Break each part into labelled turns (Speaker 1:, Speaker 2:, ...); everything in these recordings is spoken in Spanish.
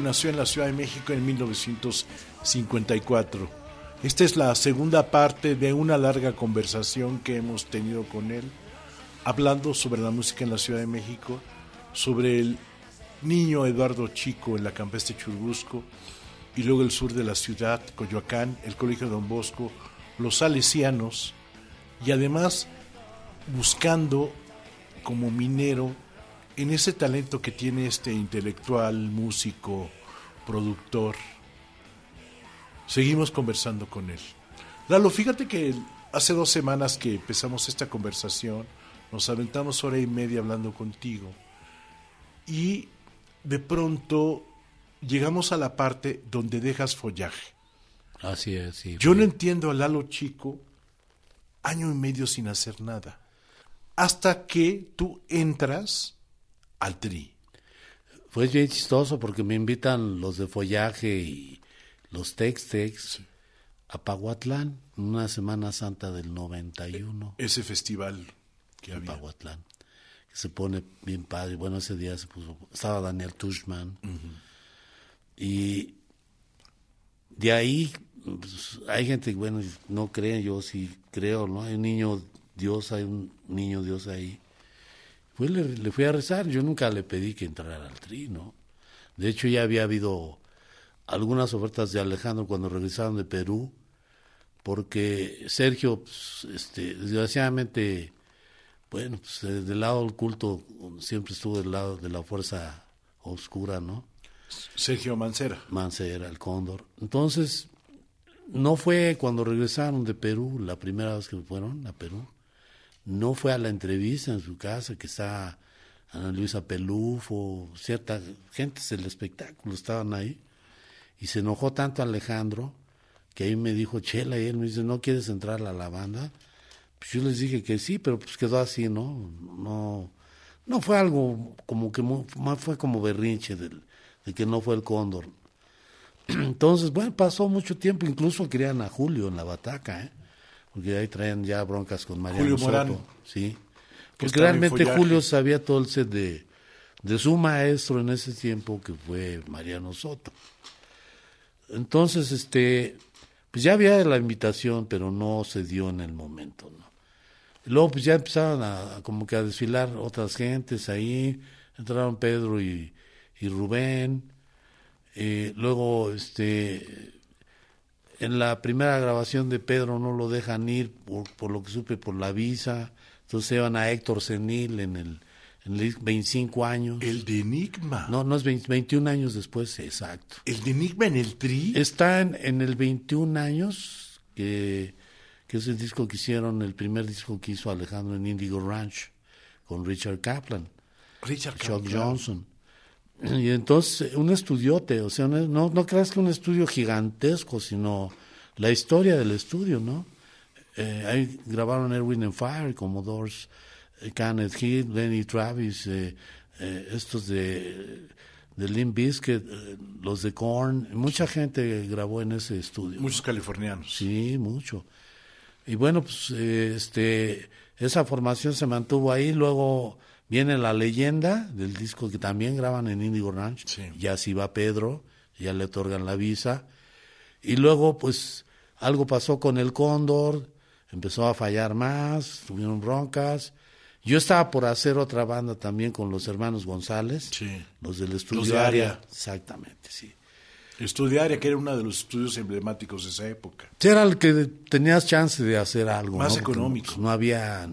Speaker 1: Nació en la Ciudad de México en 1954. Esta es la segunda parte de una larga conversación que hemos tenido con él, hablando sobre la música en la Ciudad de México, sobre el niño Eduardo Chico en la campestre Churubusco y luego el sur de la ciudad, Coyoacán, el Colegio Don Bosco, los salesianos y además buscando como minero en ese talento que tiene este intelectual, músico, productor, seguimos conversando con él. Lalo, fíjate que hace dos semanas que empezamos esta conversación, nos aventamos hora y media hablando contigo y de pronto llegamos a la parte donde dejas follaje.
Speaker 2: Así es, sí.
Speaker 1: Yo no entiendo a Lalo Chico año y medio sin hacer nada. Hasta que tú entras al tri.
Speaker 2: Fue bien chistoso porque me invitan los de follaje y los Tex-Tex a Pahuatlán, una Semana Santa del 91.
Speaker 1: Ese festival que
Speaker 2: en
Speaker 1: había.
Speaker 2: Pahuatlán, que se pone bien padre. Bueno, ese día se puso, estaba Daniel Tushman. Y de ahí pues, hay gente que, bueno, no cree, yo sí creo, ¿no? Hay un niño Dios, hay un niño Dios ahí. Pues le, le fui a rezar, yo nunca le pedí que entrara al tri, ¿no? De hecho, ya había habido algunas ofertas de Alejandro cuando regresaron de Perú, porque Sergio, pues, este, desgraciadamente, bueno, pues del lado del culto siempre estuvo del lado de la fuerza oscura, ¿no?
Speaker 1: Sergio Mancera.
Speaker 2: Mancera, el cóndor. Entonces, no fue cuando regresaron de Perú, la primera vez que fueron a Perú, no fue a la entrevista en su casa, que está Ana Luisa Pelufo, cierta gente del espectáculo estaban ahí, y se enojó tanto Alejandro que ahí me dijo Chela y él me dice, ¿no quieres entrar a la banda? Pues yo les dije que sí, pero pues quedó así, ¿no? No, no fue algo como que más fue como berrinche del, de que no fue el cóndor. Entonces, bueno, pasó mucho tiempo, incluso querían a Julio en la bataca, ¿eh? Porque ahí traían ya broncas con Mariano
Speaker 1: Julio Morán.
Speaker 2: Soto, sí.
Speaker 1: Que
Speaker 2: Porque realmente. Julio sabía todo el set de, de su maestro en ese tiempo, que fue Mariano Soto. Entonces, este, pues ya había la invitación, pero no se dio en el momento, ¿no? Y luego pues ya empezaron a, a como que a desfilar otras gentes ahí, entraron Pedro y, y Rubén, eh, luego este en la primera grabación de Pedro no lo dejan ir por, por lo que supe por la visa, entonces se van a Héctor Senil en el, en el 25 años.
Speaker 1: El de Enigma.
Speaker 2: No, no es 20 21 años después, exacto.
Speaker 1: El de Enigma en el tri.
Speaker 2: Está en, en el 21 años, que, que es el disco que hicieron, el primer disco que hizo Alejandro en Indigo Ranch, con Richard Kaplan,
Speaker 1: Richard
Speaker 2: Chuck
Speaker 1: Kaplan.
Speaker 2: Johnson. Y entonces, un estudiote, o sea, no, no, creas que un estudio gigantesco, sino la historia del estudio, ¿no? Eh, ahí grabaron Erwin and Fire, Commodores, eh, Kenneth Heath, Lenny Travis, eh, eh, estos de, de Limp Bizkit, eh, los de Korn, mucha gente grabó en ese estudio.
Speaker 1: Muchos californianos.
Speaker 2: Sí, mucho. Y bueno, pues eh, este, esa formación se mantuvo ahí, luego viene la leyenda del disco que también graban en Indigo Ranch,
Speaker 1: Sí.
Speaker 2: ya si va Pedro, ya le otorgan la visa, y luego pues algo pasó con el Cóndor, empezó a fallar más, tuvieron broncas, yo estaba por hacer otra banda también con los hermanos González,
Speaker 1: Sí.
Speaker 2: los del estudio
Speaker 1: Los de Área.
Speaker 2: exactamente, sí.
Speaker 1: Estudiaria, que era uno de los estudios emblemáticos de esa época.
Speaker 2: Sí, era el que tenías chance de hacer algo.
Speaker 1: Más
Speaker 2: ¿no? Porque,
Speaker 1: económico.
Speaker 2: pues, no había,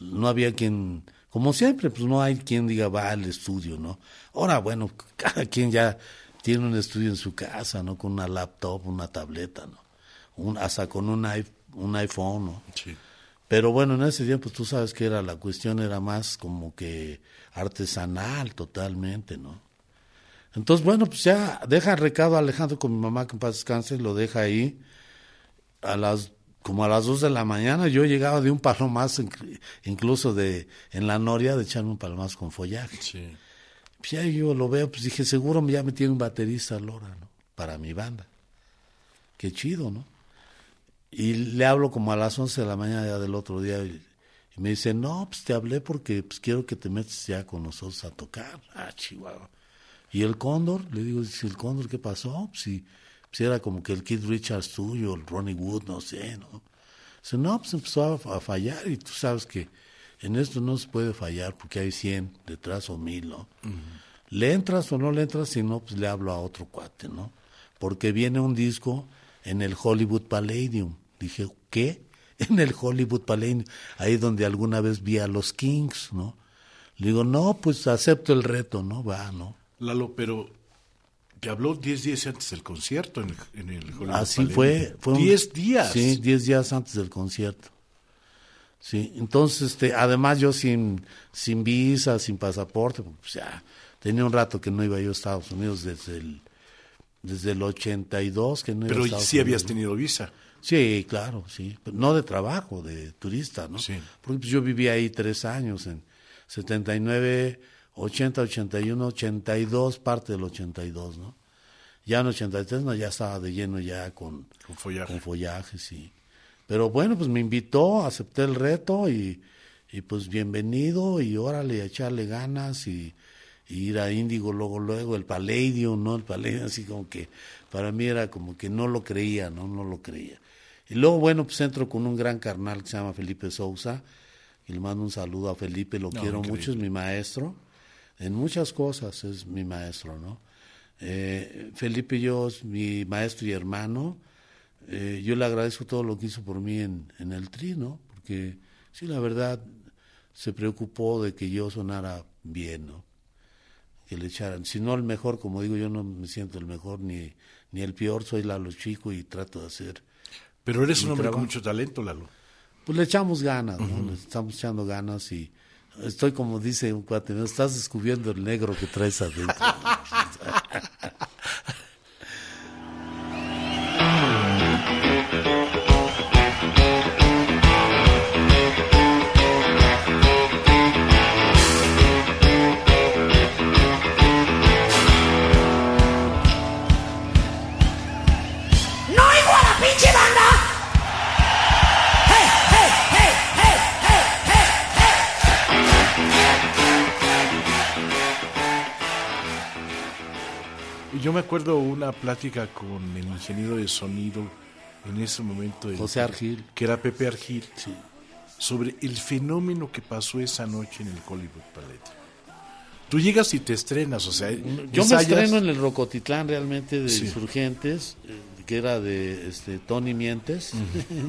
Speaker 2: no había quien como siempre, pues no hay quien diga va al estudio, ¿no? Ahora, bueno, cada quien ya tiene un estudio en su casa, ¿no? Con una laptop, una tableta, ¿no? Un, hasta con un, un iPhone, ¿no?
Speaker 1: Sí.
Speaker 2: Pero bueno, en ese tiempo tú sabes que era la cuestión era más como que artesanal totalmente, ¿no? Entonces, bueno, pues ya deja el recado a Alejandro con mi mamá que en paz descanse, lo deja ahí. A las como a las dos de la mañana yo llegaba de un palomazo, incluso de en la noria, de echarme un palomazo con follaje.
Speaker 1: Sí.
Speaker 2: Pues ya yo lo veo, pues dije, seguro ya me tiene un baterista Lora, ¿no? Para mi banda. Qué chido, ¿no? Y le hablo como a las 11 de la mañana ya del otro día y, me dice, no, pues te hablé porque pues quiero que te metas ya con nosotros a tocar. Ah, chihuahua. ¿Y el Cóndor? Le digo, ¿y el Cóndor qué pasó? Pues, si, pues era como que el Kid Richards tuyo, el Ronnie Wood, no sé, ¿no? Dice, no, pues empezó a, fallar y tú sabes que en esto no se puede fallar porque hay 100 detrás o mil, ¿no? Le entras o no le entras, si no, pues le hablo a otro cuate, ¿no? Porque viene un disco en el Hollywood Palladium. Dije, ¿qué? En el Hollywood Palladium, ahí donde alguna vez vi a los Kings, ¿no? Le digo, no, pues acepto el reto, ¿no? Va, ¿no?
Speaker 1: Lalo, pero te habló 10 días antes del concierto en el, en el Hollywood
Speaker 2: Así fue. fue
Speaker 1: 10 días.
Speaker 2: Sí, 10 días antes del concierto. Sí, entonces, este, además yo sin, sin visa, sin pasaporte, pues ya tenía un rato que no iba yo a Estados Unidos desde el desde el 82 que no
Speaker 1: Pero sí habías tenido visa.
Speaker 2: Sí, claro, sí. no de trabajo, de turista, ¿no?
Speaker 1: Sí.
Speaker 2: Porque pues, yo viví ahí tres años, en 79, 80, 81, 82, parte del 82, ¿no? Ya en 83 no, ya estaba de lleno ya con,
Speaker 1: con follaje.
Speaker 2: Con follaje, sí. Pero bueno, pues me invitó, acepté el reto y, y pues bienvenido y órale, echarle ganas y ir a Índigo luego, luego, el Palladium, ¿no? El Palladium, así como que para mí era como que no lo creía, ¿no? No lo creía. Y luego, bueno, pues entro con un gran carnal que se llama Felipe Sousa, y le mando un saludo a Felipe, lo quiero mucho, es mi maestro, en muchas cosas es mi maestro, ¿no? Eh, Felipe y yo es mi maestro y hermano, eh, yo le agradezco todo lo que hizo por mí en, en el tri, ¿no? Porque sí, la verdad, se preocupó de que yo sonara bien, ¿no? que le echaran. Si no el mejor, como digo, yo no me siento el mejor ni, ni el peor, soy Lalo Chico y trato de hacer.
Speaker 1: Pero eres un hombre con mucho talento, Lalo.
Speaker 2: Pues le echamos ganas, ¿no? Le estamos echando ganas y estoy como dice un cuate, ¿no? estás descubriendo el negro que traes adentro.
Speaker 1: plática con el ingeniero de sonido en ese momento.
Speaker 2: José Argil.
Speaker 1: Que era Pepe Argil. Sobre el fenómeno que pasó esa noche en el Hollywood Palette. Tú llegas y te estrenas, o sea...
Speaker 2: Yo me estreno en el Rocotitlán realmente de Insurgentes, eh, que era de este, Tony Mientes.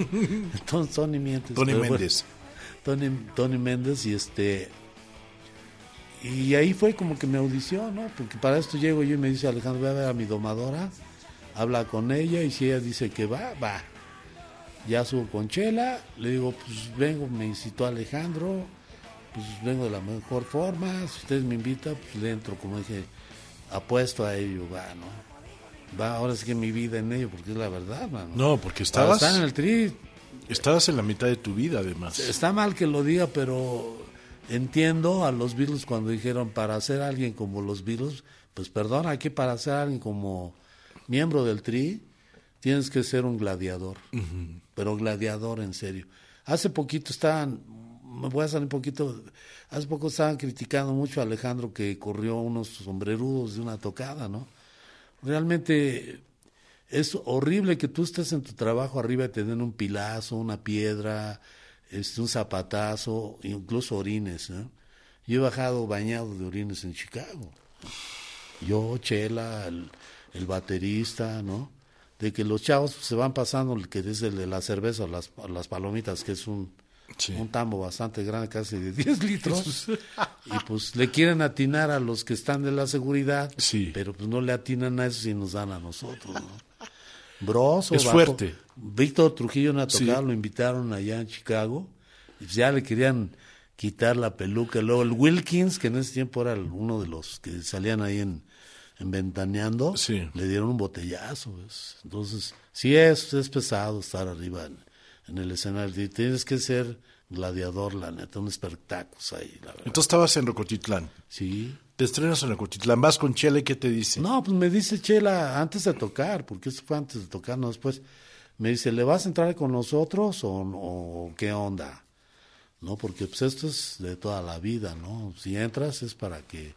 Speaker 2: Tony Mientes.
Speaker 1: Tony Méndez.
Speaker 2: Tony, Tony Méndez y este y ahí fue como que me audición, ¿no? Porque para esto llego yo y me dice Alejandro, voy a ver a mi domadora, habla con ella y si ella dice que va, va. Ya subo con Chela, le digo, pues vengo, me incitó Alejandro, pues vengo de la mejor forma, si ustedes me invitan, pues le entro, como dije, apuesto a ello, va, ¿no? Va, ahora sí que mi vida en ello, porque es la verdad, mano.
Speaker 1: No, porque estabas...
Speaker 2: en el tri.
Speaker 1: Estabas en la mitad de tu vida, además.
Speaker 2: Está mal que lo diga, pero entiendo a los Beatles cuando dijeron para ser alguien como los Beatles, pues perdón, aquí para ser alguien como miembro del Tri, tienes que ser un gladiador, pero gladiador en serio. Hace poquito estaban, me voy a salir un poquito, hace poco estaban criticando mucho a Alejandro que corrió unos sombrerudos de una tocada, ¿no? Realmente es horrible que tú estés en tu trabajo arriba y te den un pilazo, una piedra, este, un zapatazo, incluso orines. Yo he bajado bañado de orines en Chicago. Yo, Chela, el, baterista, ¿no? De que los chavos se van pasando, el que es el de la cerveza, las, las palomitas, que es un un tambo bastante grande, casi de 10 litros, y pues le quieren atinar a los que están de la seguridad, pero pues no le atinan a eso y nos dan a nosotros, ¿no? Broso,
Speaker 1: es fuerte.
Speaker 2: Víctor Trujillo no tocado, lo invitaron allá en Chicago, y pues ya le querían quitar la peluca. Luego el Wilkins, que en ese tiempo era uno de los que salían ahí en, en Ventaneando, le dieron un botellazo. Entonces, sí es, es pesado estar arriba en, en el escenario. Tienes que ser gladiador, la neta, un espectáculo ahí, la verdad.
Speaker 1: Entonces estabas en Rocotitlán.
Speaker 2: Sí.
Speaker 1: Te estrenas en Rocotitlán, vas con Chela y ¿qué te dice?
Speaker 2: No, pues me dice Chela antes de tocar, porque eso fue antes de tocar, no después. Me dice, ¿le vas a entrar con nosotros o, qué onda? No, porque pues esto es de toda la vida, ¿no? Si entras es para que...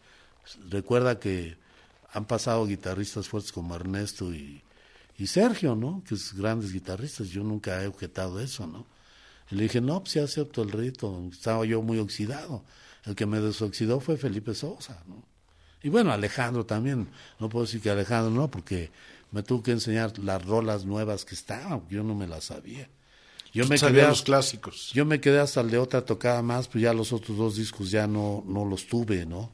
Speaker 2: Recuerda que han pasado guitarristas fuertes como Ernesto y, Sergio, ¿no? Que es grandes guitarristas. Yo nunca he objetado eso, ¿no? Y le dije, no, pues ya acepto el rito. Estaba yo muy oxidado. El que me desoxidó fue Felipe Sosa, ¿no? Y bueno, Alejandro también. No puedo decir que Alejandro no, porque me tuvo que enseñar las rolas nuevas que estaban. Yo no me las sabía.
Speaker 1: Yo me quedé los clásicos.
Speaker 2: Yo me quedé hasta el de otra tocada más, pues ya los otros dos discos ya no, no los tuve, ¿no?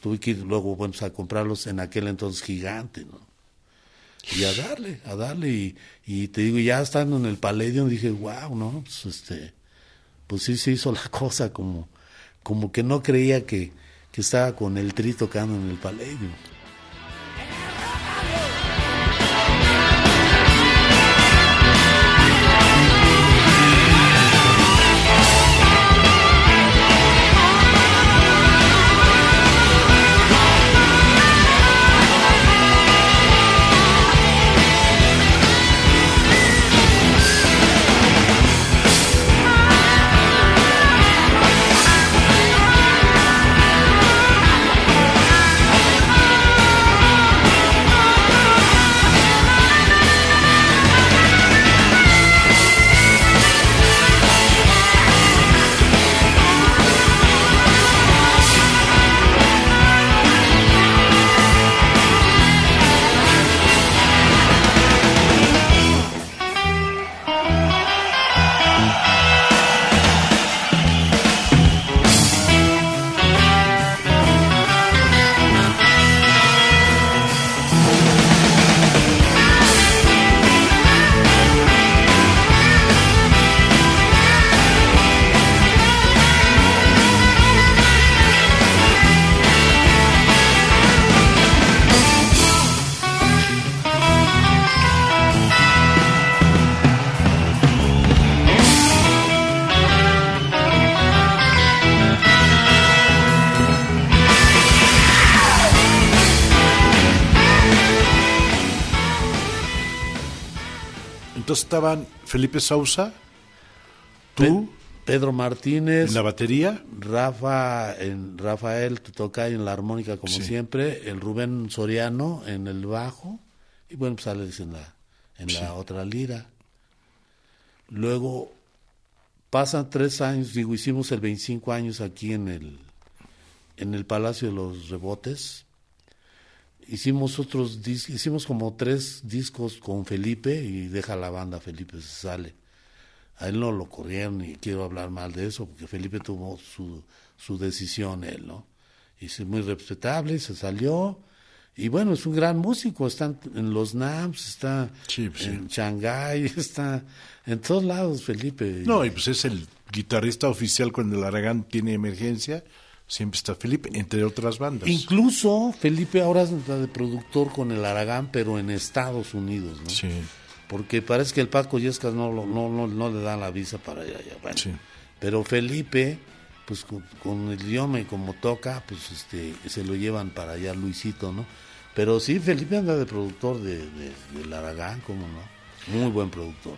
Speaker 2: Tuve que ir luego, bueno, a comprarlos en aquel entonces gigante, ¿no? y a darle, a darle. Y, y te digo, ya estando en el Palladium dije, wow, ¿no? Pues, este, pues sí se hizo la cosa como, como que no creía que, que estaba con el tri tocando en el Palladium.
Speaker 1: Estaban Felipe Sousa, tú,
Speaker 2: Pedro Martínez,
Speaker 1: en la batería,
Speaker 2: Rafa, en Rafael toca en la armónica como siempre, el Rubén Soriano en el bajo y bueno, pues Alex en la en la otra lira. Luego pasan tres años, digo, hicimos el 25 años aquí en el en el Palacio de los Rebotes hicimos otros hicimos como tres discos con Felipe y deja la banda Felipe se sale. A él no lo corrieron y quiero hablar mal de eso porque Felipe tuvo su, su decisión él no y es muy respetable se salió. Y bueno es un gran músico está en los NAMS está
Speaker 1: pues
Speaker 2: en Shanghái está en todos lados Felipe.
Speaker 1: No y pues es el guitarrista oficial cuando el Aragán tiene emergencia siempre está Felipe, entre otras bandas.
Speaker 2: Incluso Felipe ahora está de productor con el Aragán, pero en Estados Unidos, ¿no?
Speaker 1: Sí.
Speaker 2: Porque parece que el Paco Yescas no, no, no, no le dan la visa para allá. sí. Pero Felipe, pues con, el idioma y como toca, pues este, se lo llevan para allá Luisito, ¿no? Pero sí, Felipe anda de productor de, de, del Aragán, ¿cómo no? Muy buen productor.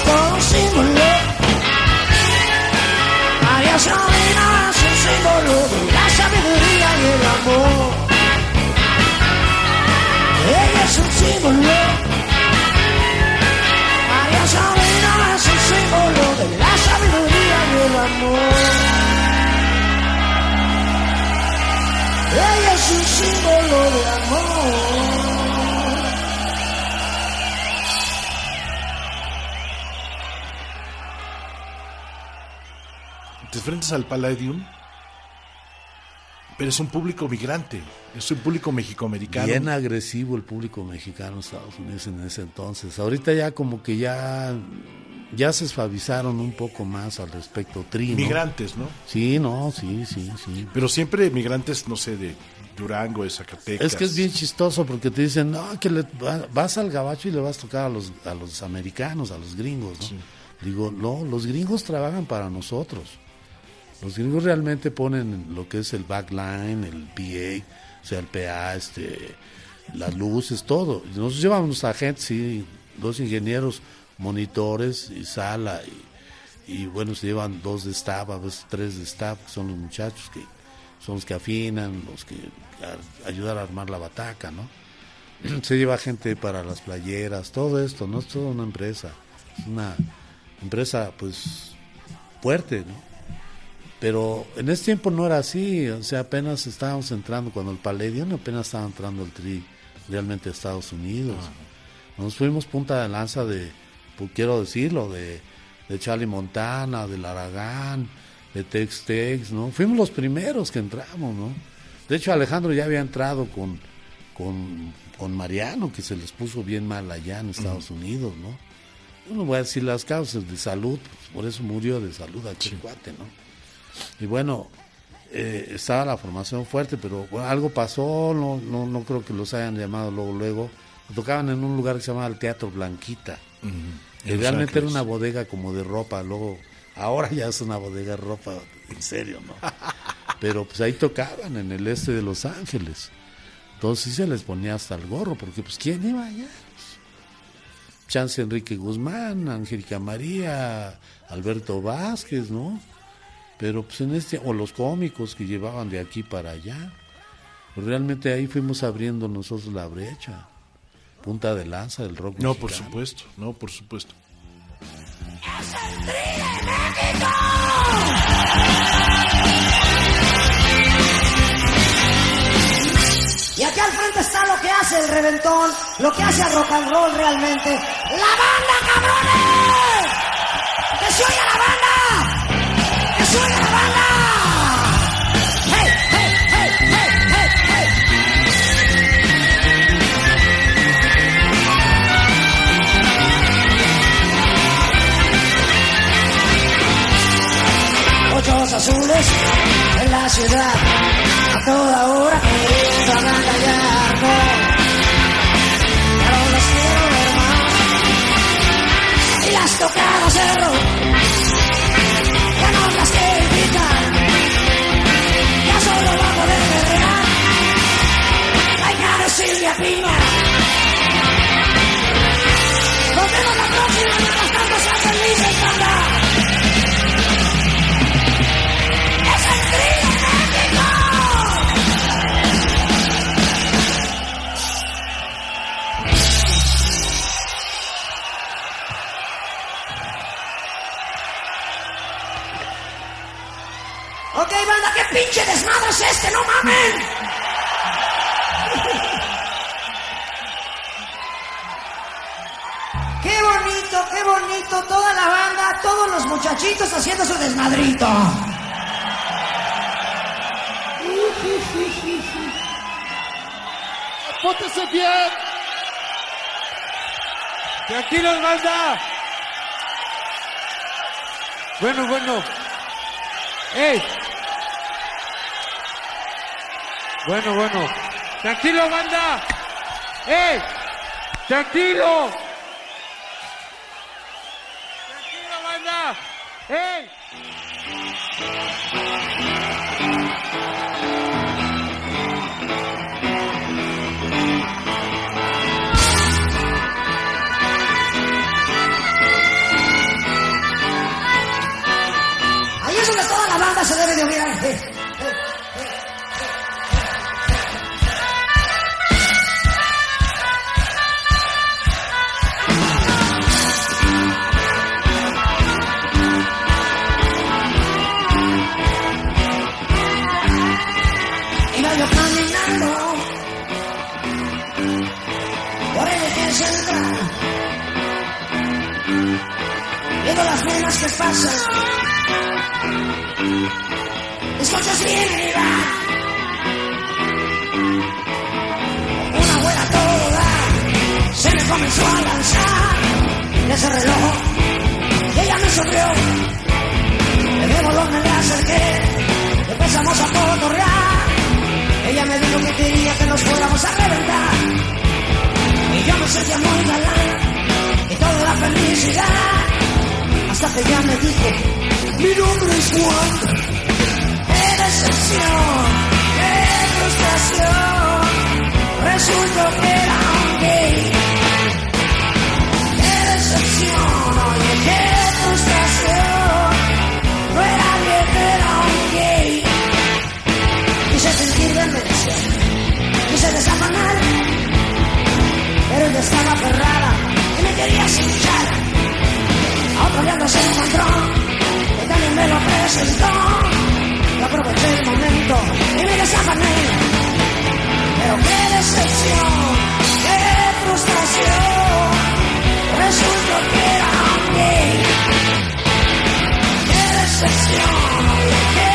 Speaker 2: stones in the look.
Speaker 3: María Sabina es un símbolo de la sabiduría y el amor. Ella es un símbolo. María Sabina es un símbolo de la sabiduría y el amor. Ella es un símbolo de amor.
Speaker 1: Te enfrentas al Palladium, pero es un público migrante, es un público mexicoamericano.
Speaker 2: Bien agresivo el público mexicano en Estados Unidos en ese entonces. Ahorita ya como que ya ya se suavizaron un poco más al respecto. Tri, ¿no?
Speaker 1: Migrantes, ¿no?
Speaker 2: Sí, no, sí, sí, sí.
Speaker 1: Pero siempre migrantes, no sé, de Durango, de Zacatecas.
Speaker 2: Es que es bien chistoso porque te dicen, no, que le, va- vas al gabacho y le vas a tocar a los, a los americanos, a los gringos, ¿no? Digo, no, los gringos trabajan para nosotros. Los gringos realmente ponen lo que es el backline, el PA, o sea, el PA, este, las luces, todo. Nosotros llevamos a gente, sí, dos ingenieros, monitores y sala, y, bueno, se llevan dos de staff, a veces tres de staff, que son los muchachos que son los que afinan, los que ayudan a armar la bataca, ¿no? Se lleva gente para las playeras, todo esto, no es toda una empresa, es una empresa pues fuerte, ¿no? Pero en ese tiempo no era así, o sea, apenas estábamos entrando, cuando el Palladium apenas estaba entrando el Tri realmente a Estados Unidos. Nos fuimos punta de lanza de, pues, quiero decirlo, de, de Charlie Montana, del Aragán, de Tex Tex, ¿no? Fuimos los primeros que entramos, ¿no? De hecho, Alejandro ya había entrado con, con, con Mariano, que se les puso bien mal allá en Estados Unidos, ¿no? Yo no voy a decir las causas de salud, pues, por eso murió de salud aquel cuate, ¿no? Y bueno, eh, estaba la formación fuerte, pero bueno, algo pasó, no, no, no creo que los hayan llamado luego, luego. Tocaban en un lugar que se llamaba el Teatro Blanquita. realmente era una bodega como de ropa, luego, ahora ya es una bodega de ropa, en serio, ¿no? Pero pues ahí tocaban en el este de Los Ángeles. Entonces sí se les ponía hasta el gorro, porque pues ¿quién iba allá? Chance Enrique Guzmán, Angélica María, Alberto Vázquez, ¿no? Pero pues en este, o los cómicos que llevaban de aquí para allá. Pues realmente ahí fuimos abriendo nosotros la brecha. Punta de lanza del rock
Speaker 1: No, por supuesto, no, por supuesto.
Speaker 3: Y aquí al frente está lo que hace el reventón, lo que hace el rock and roll realmente. ¡La banda, cabrones! ¡Que se oiga la banda! Ojos azules en la ciudad, a toda hora queriendo agandallarme. Ya no las quiero ver más. Y las tocadas de rock, ya no las quiero invitar. Ya solo va a poder. La hija de Silvia Pina. Nos vemos la próxima, mientras tanto sean felices, banda. Pinche desmadre es este? ¡No mamen! Qué bonito, qué bonito, toda la banda, todos los muchachitos haciendo su desmadrito.
Speaker 4: ¡Póntese bien! ¡Tranquilos, banda! Bueno, bueno. ¡Ey! Bueno, bueno. ¡Tranquilo, banda! ¡Ey! ¡Tranquilo! ¡Tranquilo, banda! ¡Ey!
Speaker 3: ¡Qué decepción! ¡Qué frustración! Resultó que era un gay. ¡Qué decepción! Oye, qué frustración. No era bien, era un gay. Quise sentir demencia, quise desafanar, pero ella estaba aferrada y me quería cinchar. A otro día no se Yo aproveché el momento y me desafané. Pero qué decepción, qué frustración. Resultó que era gay. Qué decepción, qué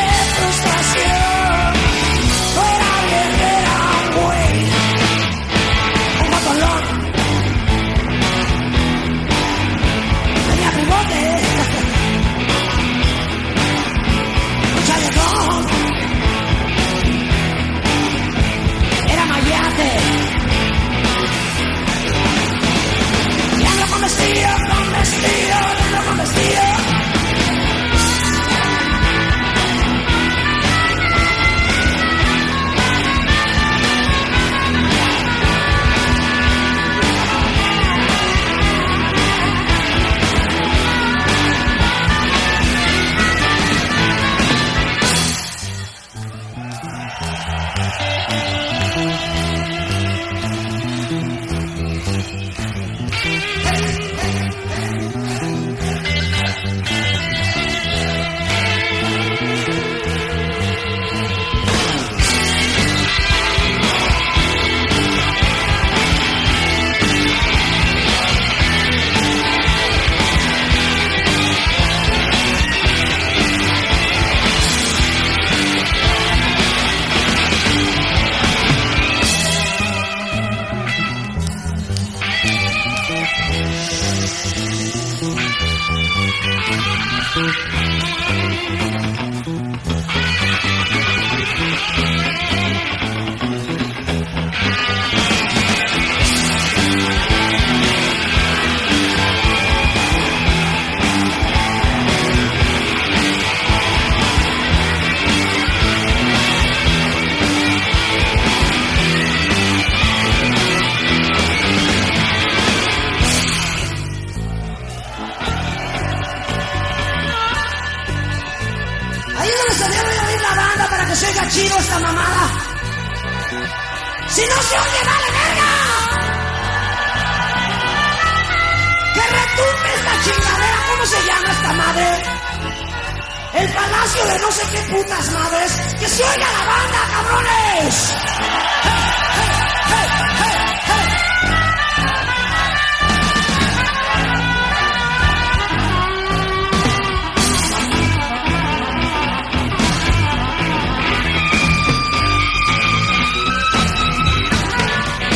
Speaker 3: putas madres. Que se oiga la banda, cabrones.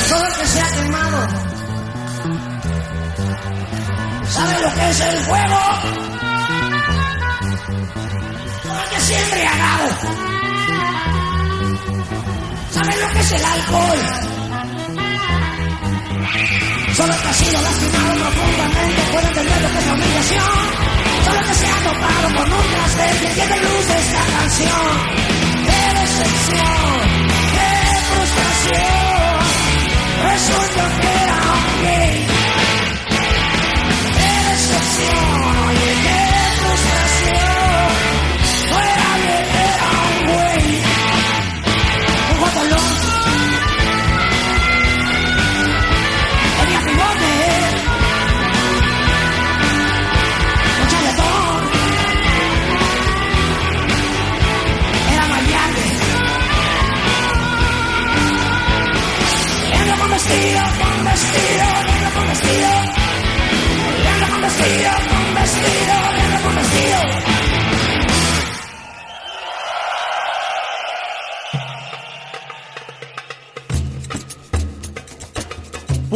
Speaker 3: Todo que se ha quemado sabe lo que es el fuego. Ha embriagado sabe lo que es el alcohol. Solo que ha sido lastimado profundamente puede entender lo que es la humillación. Solo que se ha topado con un trastel que entiende luz de esta canción. ¡Qué decepción! ¡Qué frustración! Resulta que era un gay. ¡Qué decepción! Oye,